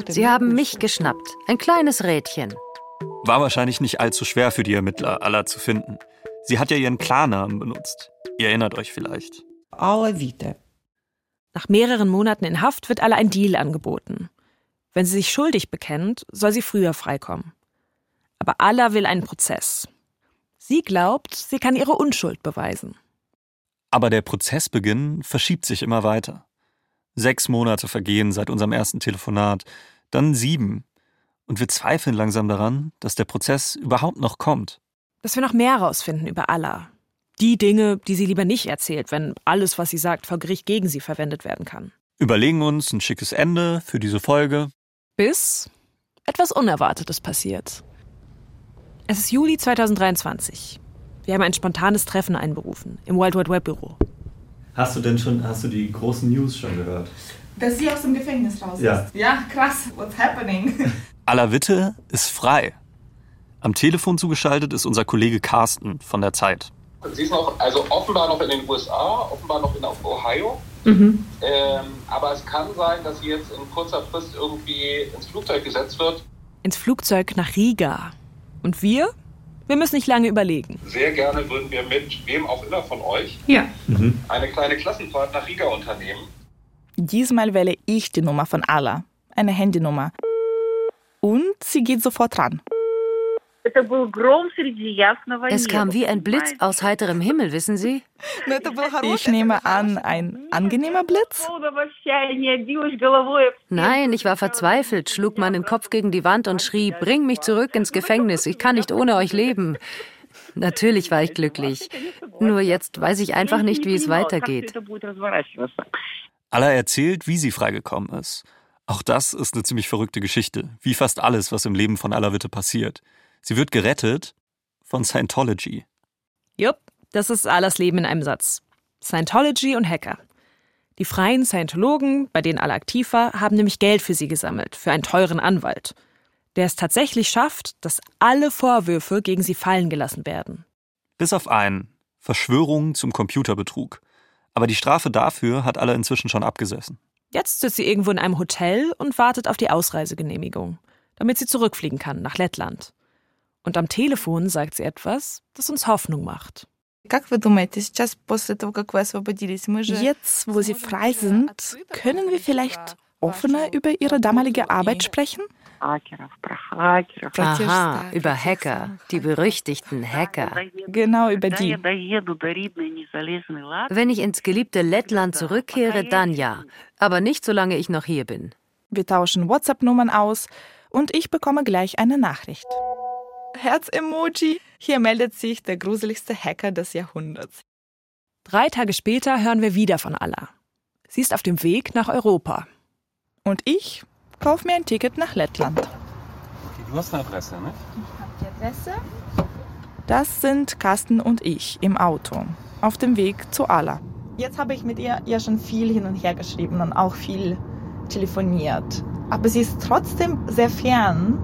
Sie haben mich geschnappt. Ein kleines Rädchen. War wahrscheinlich nicht allzu schwer für die Ermittler, Alla zu finden. Sie hat ja ihren Klarnamen benutzt. Ihr erinnert euch vielleicht. Alavite. Nach mehreren Monaten in Haft wird Alla ein Deal angeboten. Wenn sie sich schuldig bekennt, soll sie früher freikommen. Aber Alla will einen Prozess. Sie glaubt, sie kann ihre Unschuld beweisen. Aber der Prozessbeginn verschiebt sich immer weiter. Sechs Monate vergehen seit unserem ersten Telefonat, dann sieben. Und wir zweifeln langsam daran, dass der Prozess überhaupt noch kommt. Dass wir noch mehr herausfinden über Alla. Die Dinge, die sie lieber nicht erzählt, wenn alles, was sie sagt, vor Gericht gegen sie verwendet werden kann. Überlegen uns ein schickes Ende für diese Folge. Bis etwas Unerwartetes passiert. Es ist Juli 2023. Wir haben ein spontanes Treffen einberufen im World Wide Web Büro. Hast du denn schon, hast du die großen News schon gehört? Dass sie aus dem Gefängnis raus Ja. ist. Ja, krass. What's happening? Alla Witte ist frei. Am Telefon zugeschaltet ist unser Kollege Carsten von der Zeit. Sie ist noch, also offenbar noch in den USA, offenbar noch in Ohio. Mhm. Ähm, aber es kann sein, dass sie jetzt in kurzer Frist irgendwie ins Flugzeug gesetzt wird. Ins Flugzeug nach Riga. Und wir? Wir müssen nicht lange überlegen. Sehr gerne würden wir mit wem auch immer von euch Ja. eine kleine Klassenfahrt nach Riga unternehmen. Diesmal wähle ich die Nummer von Alla, eine Handynummer. Und sie geht sofort ran. Es kam wie ein Blitz aus heiterem Himmel, wissen Sie? Ich nehme an, ein angenehmer Blitz? Nein, ich war verzweifelt, schlug meinen Kopf gegen die Wand und schrie, bring mich zurück ins Gefängnis, ich kann nicht ohne euch leben. Natürlich war ich glücklich. Nur jetzt weiß ich einfach nicht, wie es weitergeht. Alla erzählt, wie sie freigekommen ist. Auch das ist eine ziemlich verrückte Geschichte, wie fast alles, was im Leben von Alla Witte passiert. Sie wird gerettet von Scientology. Jupp, das ist Alas Leben in einem Satz. Scientology und Hacker. Die freien Scientologen, bei denen alle aktiv war, haben nämlich Geld für sie gesammelt, für einen teuren Anwalt, der es tatsächlich schafft, dass alle Vorwürfe gegen sie fallen gelassen werden. Bis auf einen. Verschwörung zum Computerbetrug. Aber die Strafe dafür hat Alla inzwischen schon abgesessen. Jetzt sitzt sie irgendwo in einem Hotel und wartet auf die Ausreisegenehmigung. damit sie zurückfliegen kann nach Lettland. Und am Telefon sagt sie etwas, das uns Hoffnung macht. Jetzt, wo sie frei sind, können wir vielleicht offener über ihre damalige Arbeit sprechen? Aha, über Hacker, die berüchtigten Hacker. Genau über die. Wenn ich ins geliebte Lettland zurückkehre, dann ja. Aber nicht solange ich noch hier bin. Wir tauschen WhatsApp-Nummern aus und ich bekomme gleich eine Nachricht. Herz-Emoji. Hier meldet sich der gruseligste Hacker des Jahrhunderts. Drei Tage später hören wir wieder von Allah. Sie ist auf dem Weg nach Europa. Und ich Kauf mir ein Ticket nach Lettland. Okay, du hast eine Adresse, ne? Ich habe die Adresse. Das sind Carsten und ich im Auto auf dem Weg zu Ala. Jetzt habe ich mit ihr ja schon viel hin und her geschrieben und auch viel telefoniert. Aber sie ist trotzdem sehr fern.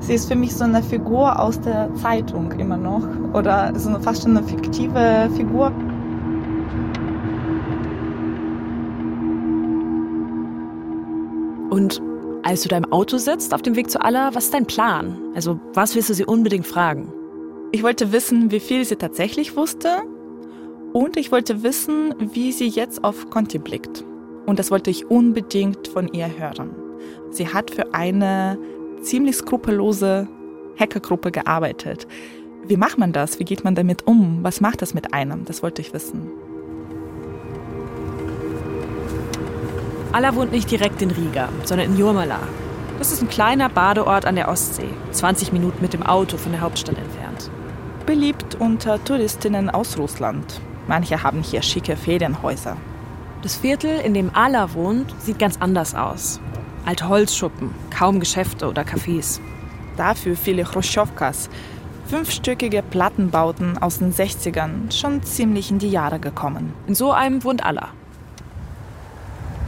Sie ist für mich so eine Figur aus der Zeitung immer noch oder so fast schon eine fiktive Figur. Und als du da im Auto sitzt auf dem Weg zu Allah, was ist dein Plan? Also, was willst du sie unbedingt fragen? Ich wollte wissen, wie viel sie tatsächlich wusste und ich wollte wissen, wie sie jetzt auf Conti blickt. Und das wollte ich unbedingt von ihr hören. Sie hat für eine ziemlich skrupellose Hackergruppe gearbeitet. Wie macht man das? Wie geht man damit um? Was macht das mit einem? Das wollte ich wissen. Alla wohnt nicht direkt in Riga, sondern in Jurmala. Das ist ein kleiner Badeort an der Ostsee, 20 Minuten mit dem Auto von der Hauptstadt entfernt. Beliebt unter Touristinnen aus Russland. Manche haben hier schicke Ferienhäuser. Das Viertel, in dem Ala wohnt, sieht ganz anders aus. Alte Holzschuppen, kaum Geschäfte oder Cafés. Dafür viele Chruschowkas, fünfstöckige Plattenbauten aus den 60ern, schon ziemlich in die Jahre gekommen. In so einem wohnt Alla.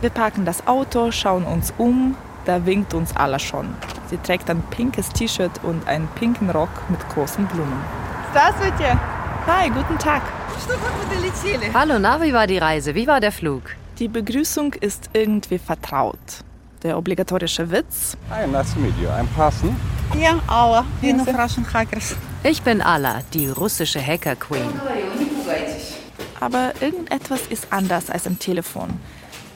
Wir parken das Auto, schauen uns um, da winkt uns Alla schon. Sie trägt ein pinkes T-Shirt und einen pinken Rock mit großen Blumen. Здравствуйте! Hi, guten Tag. Hallo, na, wie war die Reise? Wie war der Flug? Die Begrüßung ist irgendwie vertraut. Der obligatorische Witz. Hi, nice to meet you. I'm Carsten. Ja, Alla, one of Russian hackers. Ich bin Alla, die russische Hacker Queen. Aber irgendetwas ist anders als am Telefon.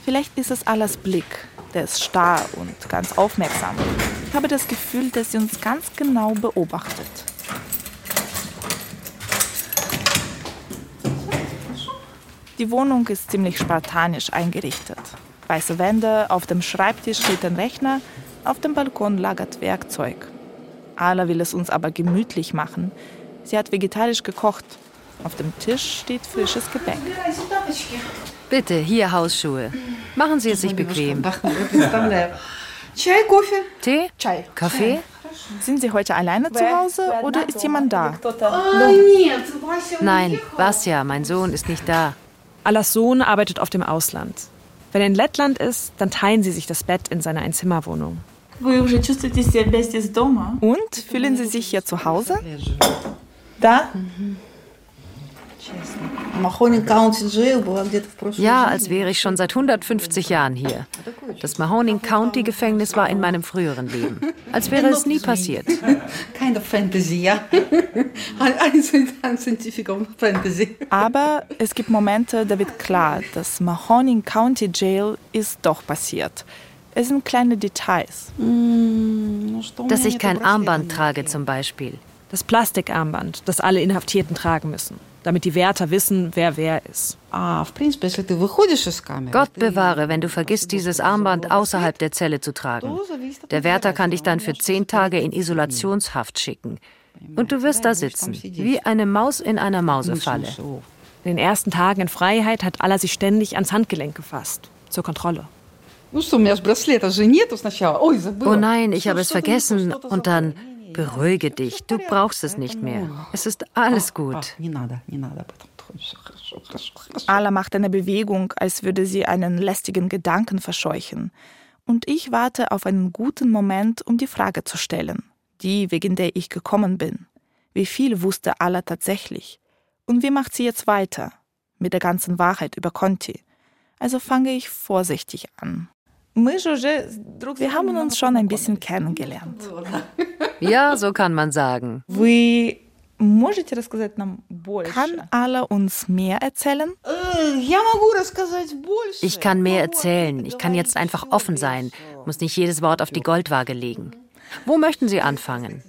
Vielleicht ist es Alas Blick. Der ist starr und ganz aufmerksam. Ich habe das Gefühl, dass sie uns ganz genau beobachtet. Die Wohnung ist ziemlich spartanisch eingerichtet. Weiße Wände, auf dem Schreibtisch steht ein Rechner, auf dem Balkon lagert Werkzeug. Ala will es uns aber gemütlich machen. Sie hat vegetarisch gekocht. Auf dem Tisch steht frisches Gebäck. Bitte, hier Hausschuhe. Machen Sie es sich bequem. Tee? Kaffee? Sind Sie heute alleine zu Hause oder ist jemand da? Nein, Vasja, mein Sohn, ist nicht da. Alas Sohn arbeitet oft im Ausland. Wenn er in Lettland ist, dann teilen sie sich das Bett in seiner Einzimmerwohnung. Und fühlen Sie sich hier zu Hause? Da? Ja, als wäre ich schon seit 150 Jahren hier. Das Mahoning County Gefängnis war in meinem früheren Leben. Als wäre es nie passiert. Kind of fantasy, ja. Ein scientific fantasy. Aber es gibt Momente, da wird klar, das Mahoning County Jail ist doch passiert. Es sind kleine Details. Dass ich kein Armband trage zum Beispiel. Das Plastikarmband, das alle Inhaftierten tragen müssen damit die Wärter wissen, wer wer ist. Gott bewahre, wenn du vergisst, dieses Armband außerhalb der Zelle zu tragen. Der Wärter kann dich dann für zehn Tage in Isolationshaft schicken. Und du wirst da sitzen, wie eine Maus in einer Mausefalle. In den ersten Tagen in Freiheit hat Allah sich ständig ans Handgelenk gefasst, zur Kontrolle. Oh nein, ich habe es vergessen. Und dann, Beruhige dich, du brauchst es nicht mehr. Es ist alles gut. Ala macht eine Bewegung, als würde sie einen lästigen Gedanken verscheuchen. Und ich warte auf einen guten Moment, um die Frage zu stellen, die, wegen der ich gekommen bin. Wie viel wusste Ala tatsächlich? Und wie macht sie jetzt weiter? Mit der ganzen Wahrheit über Conti. Also fange ich vorsichtig an. Wir haben uns schon ein bisschen kennengelernt. Ja, so kann man sagen. Kann Allah uns mehr erzählen? Ich kann mehr erzählen. Ich kann jetzt einfach offen sein. Muss nicht jedes Wort auf die Goldwaage legen. Wo möchten Sie anfangen?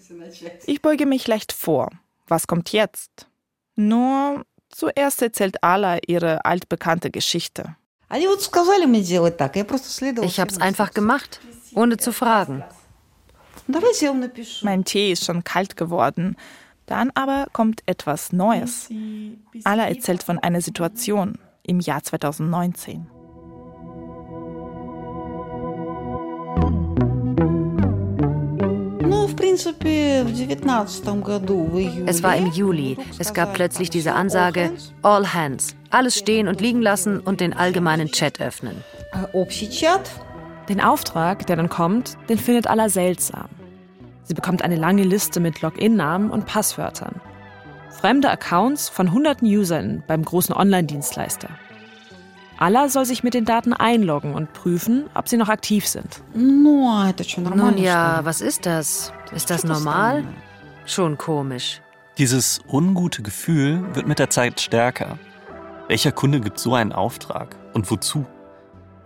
Ich beuge mich leicht vor. Was kommt jetzt? Nur zuerst erzählt Allah ihre altbekannte Geschichte. Ich habe es einfach gemacht, ohne zu fragen. Mein Tee ist schon kalt geworden. Dann aber kommt etwas Neues. Allah erzählt von einer Situation im Jahr 2019. Es war im Juli. Es gab plötzlich diese Ansage, All Hands, alles stehen und liegen lassen und den allgemeinen Chat öffnen. Den Auftrag, der dann kommt, den findet Allah seltsam. Sie bekommt eine lange Liste mit Login-Namen und Passwörtern. Fremde Accounts von hunderten Usern beim großen Online-Dienstleister. Allah soll sich mit den Daten einloggen und prüfen, ob sie noch aktiv sind. Nun ja, was ist das? Ist das normal? Schon komisch. Dieses ungute Gefühl wird mit der Zeit stärker. Welcher Kunde gibt so einen Auftrag und wozu?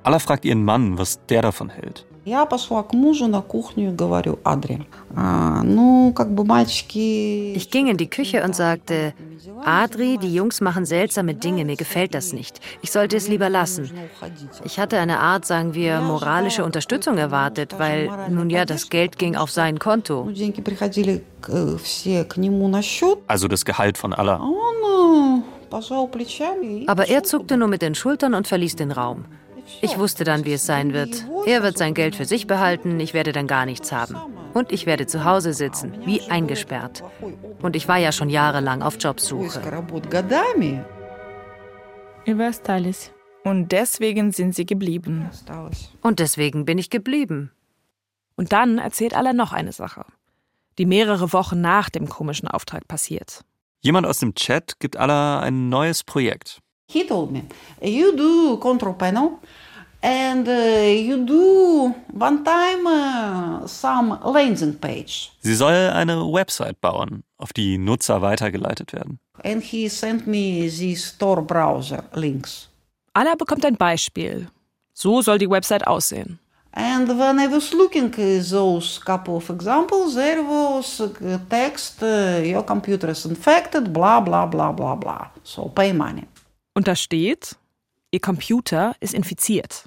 Allah fragt ihren Mann, was der davon hält. Я пошла к мужу на кухню и говорю, Адри, а, ну, как бы мальчики... Ich ging in die Küche und sagte, Adri, die Jungs machen seltsame Dinge, mir gefällt das nicht. Ich sollte es lieber lassen. Ich hatte eine Art, sagen wir, moralische Unterstützung erwartet, weil, nun ja, das Geld ging auf sein Konto. Also das Gehalt von Allah. Aber er zuckte nur mit den Schultern und verließ den Raum. Ich wusste dann, wie es sein wird. Er wird sein Geld für sich behalten, ich werde dann gar nichts haben. Und ich werde zu Hause sitzen, wie eingesperrt. Und ich war ja schon jahrelang auf Jobsuche. Und deswegen sind sie geblieben. Und deswegen bin ich geblieben. Und dann erzählt Allah noch eine Sache, die mehrere Wochen nach dem komischen Auftrag passiert. Jemand aus dem Chat gibt Allah ein neues Projekt. He told me, you do control panel and uh, you do one time uh, some landing page. Sie soll eine Website bauen, auf die Nutzer weitergeleitet werden. And he sent me the store browser links. Allah bekommt ein Beispiel. So soll die Website aussehen. And when I was looking at those couple of examples, there was a text, uh, your computer is infected, blah, blah, blah, blah, blah. So pay money. Und da steht, Ihr Computer ist infiziert.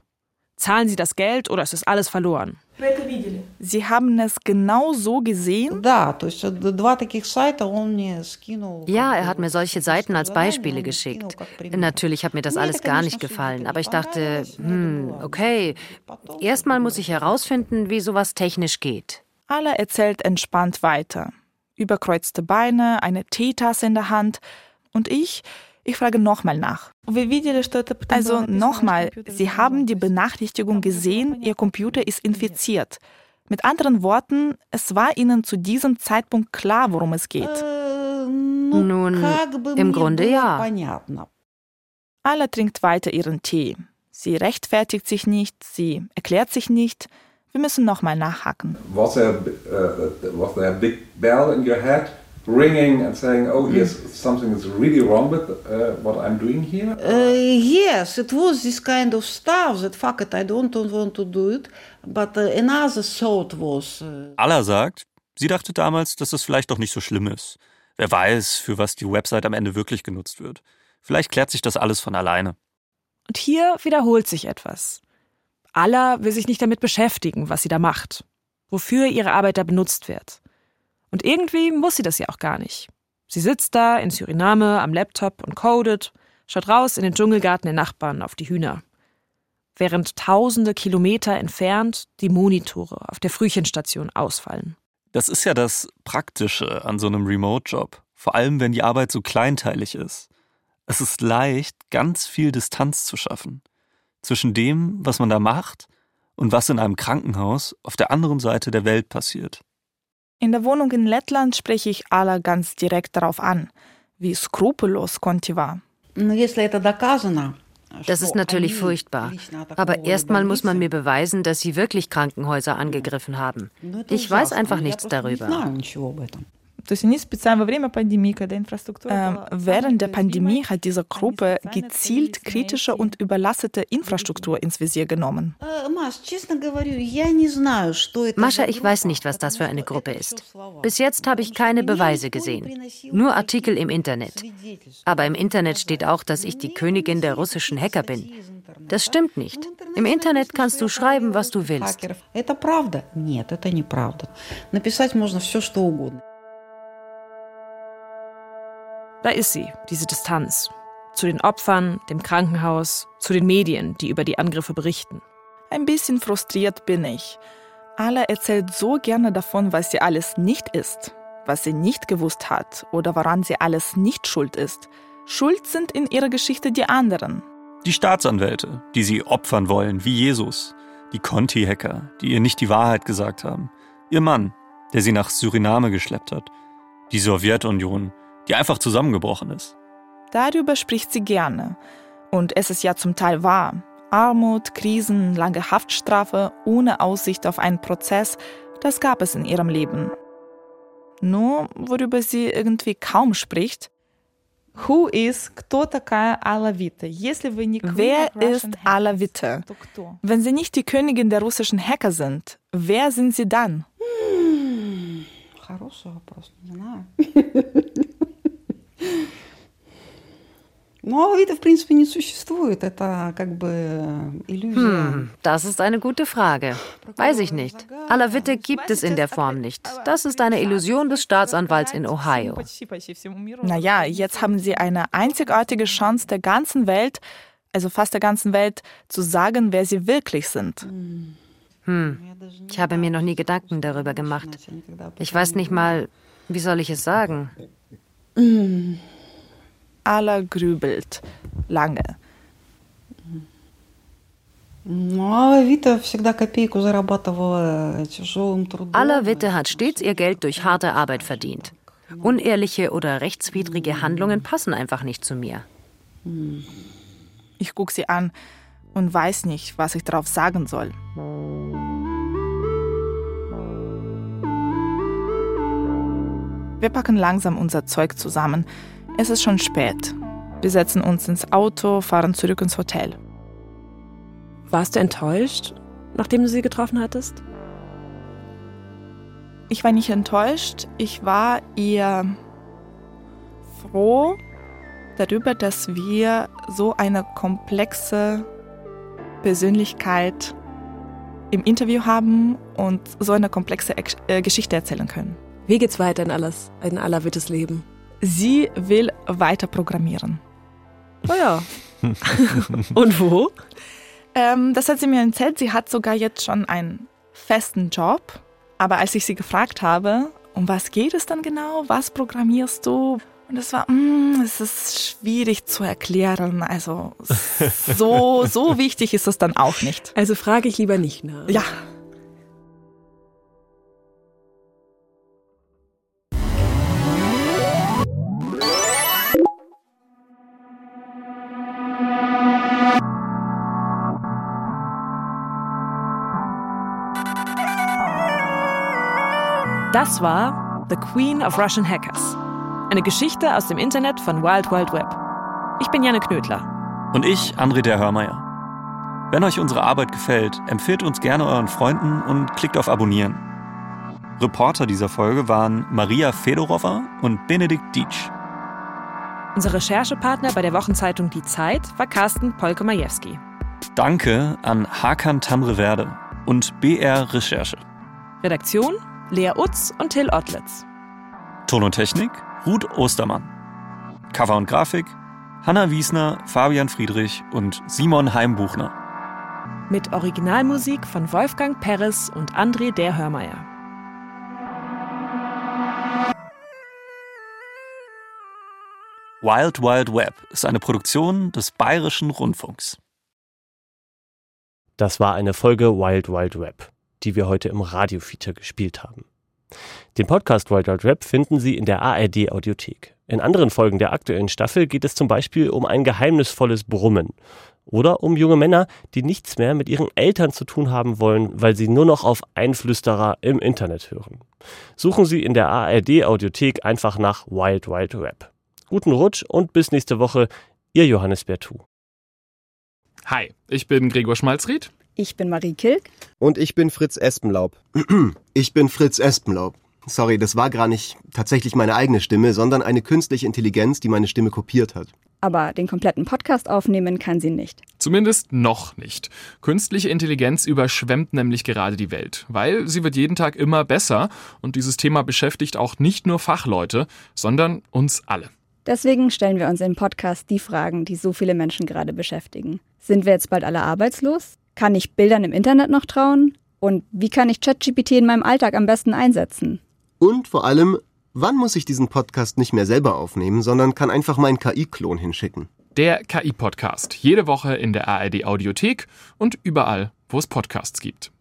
Zahlen Sie das Geld oder ist es alles verloren? Sie haben es genau so gesehen? Ja, er hat mir solche Seiten als Beispiele geschickt. Natürlich hat mir das alles gar nicht gefallen, aber ich dachte, hm, okay, erstmal muss ich herausfinden, wie sowas technisch geht. Allah erzählt entspannt weiter. Überkreuzte Beine, eine Teetasse in der Hand und ich, ich frage nochmal nach. Also nochmal, Sie haben die Benachrichtigung gesehen, Ihr Computer ist infiziert. Mit anderen Worten, es war Ihnen zu diesem Zeitpunkt klar, worum es geht. Nun, im Grunde ja. Alla trinkt weiter ihren Tee. Sie rechtfertigt sich nicht, sie erklärt sich nicht. Wir müssen nochmal nachhaken. Was there, uh, was there a big bell in your head? Ringing and saying, "Oh, yes, something is really wrong with uh, what I'm doing here." Uh, yes, it was this kind of stuff that fuck it, I don't want to do it. But uh, another thought was. Uh, Allah sagt, sie dachte damals, dass das vielleicht doch nicht so schlimm ist. Wer weiß, für was die Website am Ende wirklich genutzt wird. Vielleicht klärt sich das alles von alleine. Und hier wiederholt sich etwas. Allah will sich nicht damit beschäftigen, was sie da macht, wofür ihre Arbeit da benutzt wird. Und irgendwie muss sie das ja auch gar nicht. Sie sitzt da in Suriname am Laptop und codet, schaut raus in den Dschungelgarten der Nachbarn auf die Hühner. Während tausende Kilometer entfernt die Monitore auf der Frühchenstation ausfallen. Das ist ja das Praktische an so einem Remote-Job. Vor allem, wenn die Arbeit so kleinteilig ist. Es ist leicht, ganz viel Distanz zu schaffen. Zwischen dem, was man da macht und was in einem Krankenhaus auf der anderen Seite der Welt passiert. In der Wohnung in Lettland spreche ich Ala ganz direkt darauf an, wie skrupellos Conti war. Das ist natürlich furchtbar. Aber erstmal muss man mir beweisen, dass sie wirklich Krankenhäuser angegriffen haben. Ich weiß einfach nichts darüber. Ähm, während der Pandemie hat diese Gruppe gezielt kritische und überlastete Infrastruktur ins Visier genommen. Mascha, ich weiß nicht, was das für eine Gruppe ist. Bis jetzt habe ich keine Beweise gesehen. Nur Artikel im Internet. Aber im Internet steht auch, dass ich die Königin der russischen Hacker bin. Das stimmt nicht. Im Internet kannst du schreiben, was du willst. Это правда? Нет, это неправда. Написать можно все, что угодно. Da ist sie, diese Distanz. Zu den Opfern, dem Krankenhaus, zu den Medien, die über die Angriffe berichten. Ein bisschen frustriert bin ich. Ala erzählt so gerne davon, was sie alles nicht ist, was sie nicht gewusst hat oder woran sie alles nicht schuld ist. Schuld sind in ihrer Geschichte die anderen. Die Staatsanwälte, die sie opfern wollen, wie Jesus. Die Conti-Hacker, die ihr nicht die Wahrheit gesagt haben. Ihr Mann, der sie nach Suriname geschleppt hat. Die Sowjetunion, die einfach zusammengebrochen ist. Darüber spricht sie gerne. Und es ist ja zum Teil wahr. Armut, Krisen, lange Haftstrafe ohne Aussicht auf einen Prozess, das gab es in ihrem Leben. Nur, worüber sie irgendwie kaum spricht, Who is, кто такая Alla Witte? Wer ist Alla Witte? Wenn sie nicht die Königin der russischen Hacker sind, wer sind sie dann? Hm, Хороший вопрос, не знаю. Но Авито, в принципе, не существует. Это как бы иллюзия. Hm, das ist eine gute Frage. Weiß ich nicht. Alawitte gibt es in der Form nicht. Das ist eine Illusion des Staatsanwalts in Ohio. Naja, jetzt haben sie eine einzigartige Chance der ganzen Welt, also fast der ganzen Welt, zu sagen, wer sie wirklich sind. Hm, ich habe mir noch nie Gedanken darüber gemacht. Ich weiß nicht mal, wie soll ich es sagen? Alla grübelt lange. Alla Witte hat stets ihr Geld durch harte Arbeit verdient. Unehrliche oder rechtswidrige Handlungen passen einfach nicht zu mir. Ich gucke sie an und weiß nicht, was ich darauf sagen soll. Wir packen langsam unser Zeug zusammen. Es ist schon spät. Wir setzen uns ins Auto, fahren zurück ins Hotel. Warst du enttäuscht, nachdem du sie getroffen hattest? Ich war nicht enttäuscht, ich war eher froh darüber, dass wir so eine komplexe Persönlichkeit im Interview haben und so eine komplexe äh, Geschichte erzählen können. Wie geht's weiter in alles, in aller Wittes Leben? Sie will weiter programmieren. Oh ja. Und wo? Ähm, das hat sie mir erzählt. Sie hat sogar jetzt schon einen festen Job. Aber als ich sie gefragt habe, um was geht es dann genau? Was programmierst du? Und es war, mm, es ist schwierig zu erklären. Also so, so wichtig ist es dann auch nicht. Also frage ich lieber nicht nach. Ja. Das war The Queen of Russian Hackers. Eine Geschichte aus dem Internet von Wild Wild Web. Ich bin Janne Knödler. Und ich, André der Hörmeier. Wenn euch unsere Arbeit gefällt, empfehlt uns gerne euren Freunden und klickt auf Abonnieren. Reporter dieser Folge waren Maria Fedorova und Benedikt Dietsch. Unser Recherchepartner bei der Wochenzeitung Die Zeit war Carsten Polke-Majewski. Danke an Hakan Tamreverde und BR Recherche. Redaktion Lea Utz und Till Ottlitz. Ton und Technik Ruth Ostermann. Cover und Grafik Hanna Wiesner, Fabian Friedrich und Simon Heimbuchner. Mit Originalmusik von Wolfgang Peres und André der Hörmeier. Wild Wild Web ist eine Produktion des Bayerischen Rundfunks. Das war eine Folge Wild Wild Web, die wir heute im Radio-Feature gespielt haben. Den Podcast Wild Wild Web finden Sie in der ARD Audiothek. In anderen Folgen der aktuellen Staffel geht es zum Beispiel um ein geheimnisvolles Brummen Oder um junge Männer, die nichts mehr mit ihren Eltern zu tun haben wollen, weil sie nur noch auf Einflüsterer im Internet hören. Suchen Sie in der ARD Audiothek einfach nach Wild Wild Rap. Guten Rutsch und bis nächste Woche, Ihr Johannes Bertou. Hi, ich bin Gregor Schmalzried. Ich bin Marie Kilk. Und ich bin Fritz Espenlaub. Ich bin Fritz Espenlaub. Sorry, das war gar nicht tatsächlich meine eigene Stimme, sondern eine künstliche Intelligenz, die meine Stimme kopiert hat. Aber den kompletten Podcast aufnehmen kann sie nicht. Zumindest noch nicht. Künstliche Intelligenz überschwemmt nämlich gerade die Welt, weil sie wird jeden Tag immer besser und dieses Thema beschäftigt auch nicht nur Fachleute, sondern uns alle. Deswegen stellen wir uns im Podcast die Fragen, die so viele Menschen gerade beschäftigen. Sind wir jetzt bald alle arbeitslos? Kann ich Bildern im Internet noch trauen? Und wie kann ich ChatGPT in meinem Alltag am besten einsetzen? Und vor allem, wann muss ich diesen Podcast nicht mehr selber aufnehmen, sondern kann einfach meinen KI-Klon hinschicken? Der KI-Podcast. Jede Woche in der ARD Audiothek und überall, wo es Podcasts gibt.